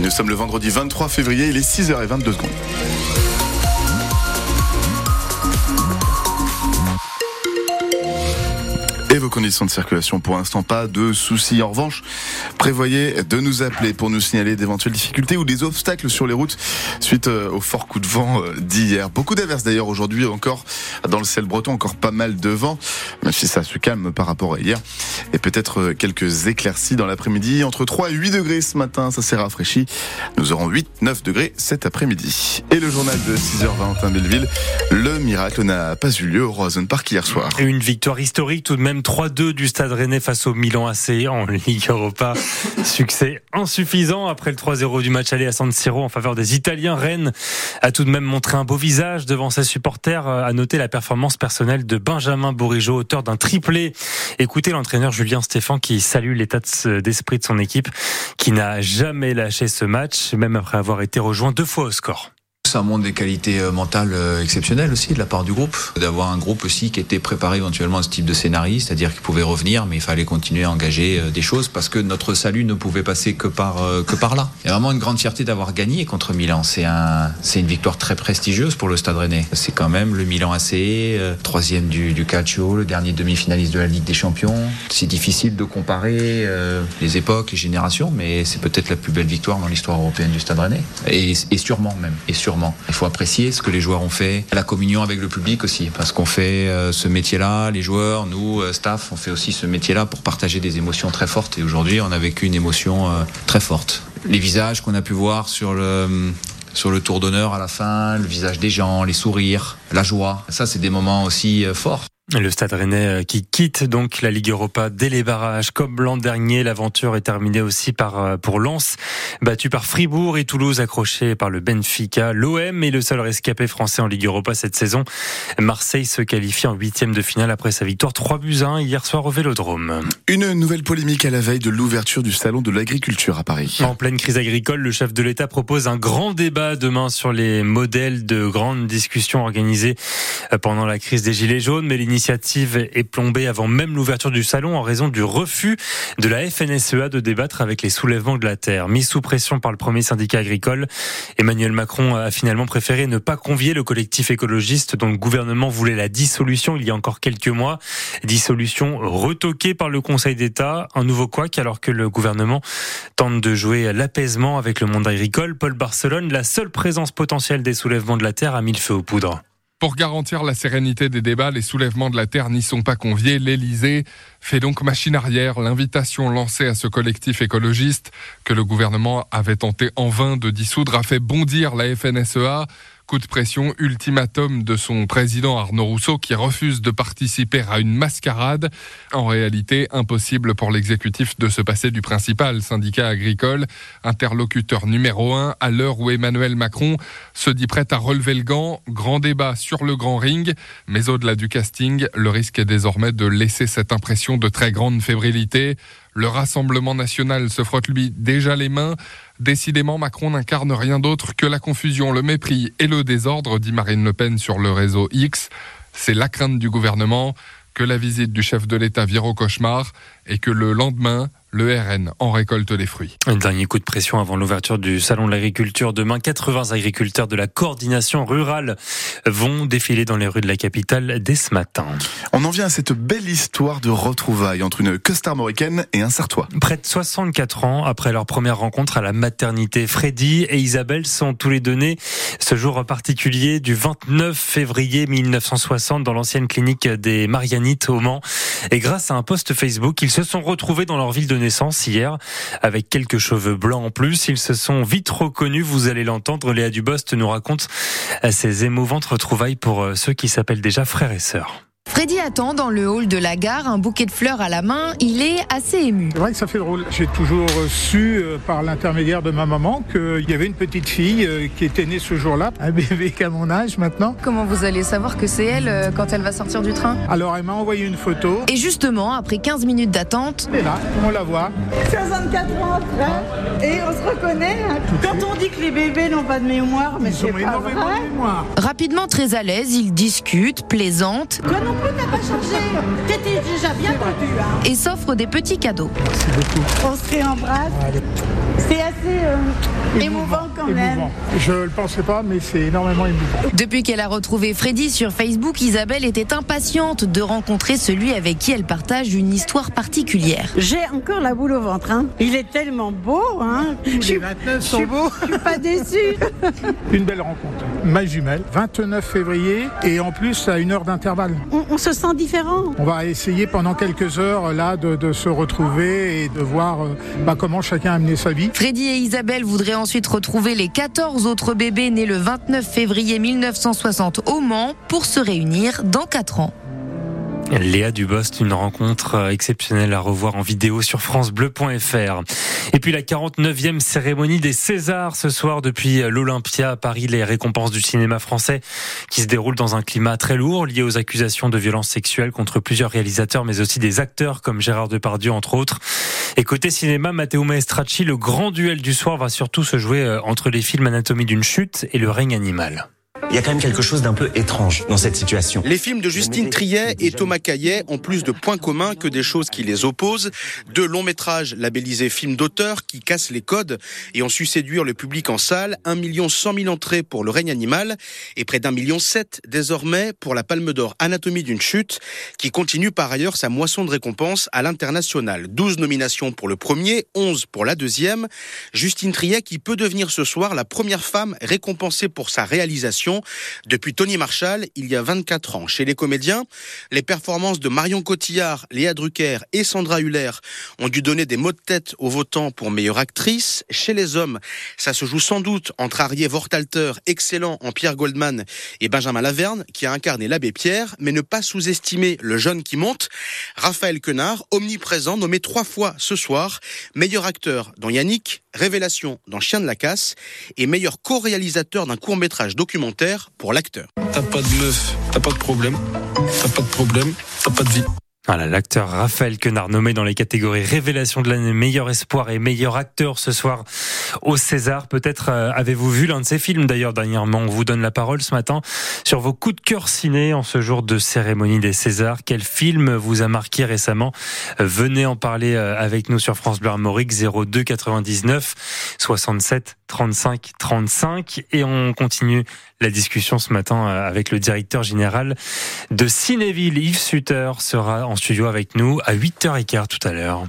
Nous sommes le vendredi 23 février, il est 6h22 secondes. Conditions de circulation. Pour l'instant, pas de soucis. En revanche, prévoyez de nous appeler pour nous signaler d'éventuelles difficultés ou des obstacles sur les routes suite euh, au fort coup de vent euh, d'hier. Beaucoup d'averses d'ailleurs aujourd'hui encore dans le ciel breton, encore pas mal de vent, même si ça se calme par rapport à hier. Et peut-être euh, quelques éclaircies dans l'après-midi. Entre 3 et 8 degrés ce matin, ça s'est rafraîchi. Nous aurons 8-9 degrés cet après-midi. Et le journal de 6h20 à Belleville, le miracle n'a pas eu lieu au Roison Park hier soir. Une victoire historique tout de même 3-2 du Stade Rennais face au Milan AC en Ligue Europa. Succès insuffisant après le 3-0 du match aller à San Siro en faveur des Italiens. Rennes a tout de même montré un beau visage devant ses supporters. À noter la performance personnelle de Benjamin Bourigeau, auteur d'un triplé. Écoutez l'entraîneur Julien Stéphan qui salue l'état d'esprit de son équipe, qui n'a jamais lâché ce match, même après avoir été rejoint deux fois au score. Ça montre des qualités euh, mentales euh, exceptionnelles aussi de la part du groupe. D'avoir un groupe aussi qui était préparé éventuellement à ce type de scénario, c'est-à-dire qu'il pouvait revenir, mais il fallait continuer à engager euh, des choses parce que notre salut ne pouvait passer que par, que par là. Il y a vraiment une grande fierté d'avoir gagné contre Milan. C'est un, une victoire très prestigieuse pour le Stade Rennais. C'est quand même le Milan AC, troisième du, du Calcio, le dernier demi-finaliste de la Ligue des Champions. C'est difficile de comparer les époques, les générations, mais c'est peut-être la plus belle victoire dans l'histoire européenne du Stade Rennais. Et, et sûrement même. Et sûrement il faut apprécier ce que les joueurs ont fait, la communion avec le public aussi, parce qu'on fait euh, ce métier-là, les joueurs, nous, euh, staff, on fait aussi ce métier-là pour partager des émotions très fortes. Et aujourd'hui, on a vécu une émotion euh, très forte. Les visages qu'on a pu voir sur le sur le tour d'honneur à la fin, le visage des gens, les sourires, la joie. Ça, c'est des moments aussi forts. Le Stade Rennais euh, qui quitte donc la Ligue Europa dès les barrages. Comme l'an dernier, l'aventure est terminée aussi par euh, pour Lens, battu par Fribourg et Toulouse accroché par le Benfica. L'OM est le seul rescapé français en Ligue Europa cette saison. Marseille se qualifie en huitième de finale après sa victoire 3 buts 1 hier soir au Vélodrome. Une nouvelle polémique à la veille de l'ouverture du salon de l'agriculture à Paris. En pleine crise agricole, le chef de l'État propose un grand débat demain sur les modèles de grandes discussions organisées euh, pendant la crise des Gilets jaunes, mais l'initiative est plombée avant même l'ouverture du salon en raison du refus de la FNSEA de débattre avec les soulèvements de la terre. Mis sous pression par le premier syndicat agricole, Emmanuel Macron a finalement préféré ne pas convier le collectif écologiste dont le gouvernement voulait la dissolution il y a encore quelques mois. Dissolution retoquée par le Conseil d'État. Un nouveau couac alors que le gouvernement tente de jouer l'apaisement avec le monde agricole. Paul Barcelone, la seule présence potentielle des soulèvements de la terre, a mis le feu aux poudres. Pour garantir la sérénité des débats, les soulèvements de la Terre n'y sont pas conviés. L'Élysée fait donc machine arrière. L'invitation lancée à ce collectif écologiste que le gouvernement avait tenté en vain de dissoudre a fait bondir la FNSEA. Coup de pression, ultimatum de son président Arnaud Rousseau qui refuse de participer à une mascarade. En réalité, impossible pour l'exécutif de se passer du principal syndicat agricole, interlocuteur numéro un à l'heure où Emmanuel Macron se dit prêt à relever le gant. Grand débat sur le grand ring, mais au-delà du casting, le risque est désormais de laisser cette impression de très grande fébrilité. Le Rassemblement national se frotte lui déjà les mains. Décidément, Macron n'incarne rien d'autre que la confusion, le mépris et le désordre, dit Marine Le Pen sur le réseau X. C'est la crainte du gouvernement que la visite du chef de l'État vire au cauchemar et que le lendemain, le RN en récolte les fruits. Un dernier coup de pression avant l'ouverture du salon de l'agriculture. Demain, 80 agriculteurs de la coordination rurale vont défiler dans les rues de la capitale dès ce matin. On en vient à cette belle histoire de retrouvailles entre une costarmoricaine et un Sartois. Près de 64 ans après leur première rencontre à la maternité, Freddy et Isabelle sont tous les deux nés ce jour particulier du 29 février 1960 dans l'ancienne clinique des Marianites au Mans. Et grâce à un post Facebook, ils se sont retrouvés dans leur ville de naissance hier, avec quelques cheveux blancs en plus. Ils se sont vite reconnus, vous allez l'entendre. Léa Dubost nous raconte ces émouvantes retrouvailles pour euh, ceux qui s'appellent déjà frères et sœurs. Freddy attend dans le hall de la gare, un bouquet de fleurs à la main. Il est assez ému. C'est vrai que ça fait drôle. J'ai toujours su euh, par l'intermédiaire de ma maman qu'il y avait une petite fille euh, qui était née ce jour-là, un bébé qu'à mon âge maintenant. Comment vous allez savoir que c'est elle euh, quand elle va sortir du train? Alors elle m'a envoyé une photo. Et justement, après 15 minutes d'attente, elle est là, on la voit. 64 ans après, et on se reconnaît. Hein. Quand on dit que les bébés n'ont pas de mémoire, mais c'est pas vrai. De mémoire. Rapidement très à l'aise, ils discutent, plaisantent. Toi non plus, t'as pas changé. T'étais déjà bien perdu. Hein. Et s'offrent des petits cadeaux. Merci beaucoup. On se réembrasse. C'est assez. Euh, Émouvant quand même. Je le pensais pas, mais c'est énormément émouvant. Depuis qu'elle a retrouvé Freddy sur Facebook, Isabelle était impatiente de rencontrer celui avec qui elle partage une histoire particulière. J'ai encore la boule au ventre. Hein. Il est tellement beau. Hein. Les 29 sont beaux. Je suis pas déçue. Une belle rencontre. Ma jumelle, 29 février, et en plus à une heure d'intervalle. On, on se sent différent. On va essayer pendant quelques heures là de, de se retrouver et de voir euh, bah, comment chacun a mené sa vie. Freddy et Isabelle voudraient ensuite retrouver les 14 autres bébés nés le 29 février 1960 au Mans pour se réunir dans 4 ans. Léa Dubost, une rencontre euh, exceptionnelle à revoir en vidéo sur francebleu.fr. Et puis la 49e cérémonie des Césars ce soir depuis l'Olympia à Paris, les récompenses du cinéma français qui se déroulent dans un climat très lourd lié aux accusations de violences sexuelles contre plusieurs réalisateurs mais aussi des acteurs comme Gérard Depardieu entre autres. Et côté cinéma, Matteo Maestracci, le grand duel du soir va surtout se jouer euh, entre les films Anatomie d'une chute et Le règne animal. Il y a quand même quelque chose d'un peu étrange dans cette situation. Les films de Justine Triet et Thomas Caillet ont plus de points communs que des choses qui les opposent. Deux longs métrages labellisés films d'auteur qui cassent les codes et ont su séduire le public en salle. 1 million 100 000 entrées pour Le règne animal et près d'un million sept désormais pour la Palme d'Or Anatomie d'une chute qui continue par ailleurs sa moisson de récompenses à l'international. 12 nominations pour le premier, 11 pour la deuxième. Justine Triet qui peut devenir ce soir la première femme récompensée pour sa réalisation depuis Tony Marshall il y a 24 ans. Chez les comédiens, les performances de Marion Cotillard, Léa Drucker et Sandra Huller ont dû donner des mots de tête aux votants pour meilleure actrice. Chez les hommes, ça se joue sans doute entre Arié Vortalter, excellent en Pierre Goldman, et Benjamin Laverne, qui a incarné l'abbé Pierre, mais ne pas sous-estimer le jeune qui monte. Raphaël Quenard, omniprésent, nommé trois fois ce soir, meilleur acteur dans Yannick, révélation dans Chien de la Casse, et meilleur co-réalisateur d'un court-métrage documentaire pour l'acteur. T'as pas de meuf, t'as pas de problème, t'as pas de problème, t'as pas de vie. Voilà, l'acteur Raphaël Quenard nommé dans les catégories Révélation de l'année, meilleur espoir et meilleur acteur ce soir au César. Peut-être euh, avez-vous vu l'un de ces films d'ailleurs dernièrement? On vous donne la parole ce matin sur vos coups de cœur ciné en ce jour de cérémonie des Césars. Quel film vous a marqué récemment? Venez en parler euh, avec nous sur France Bleu Armorique 02 99 67 35 35 et on continue la discussion ce matin euh, avec le directeur général de Cinéville Yves Sutter sera en studio avec nous à 8h15 tout à l'heure.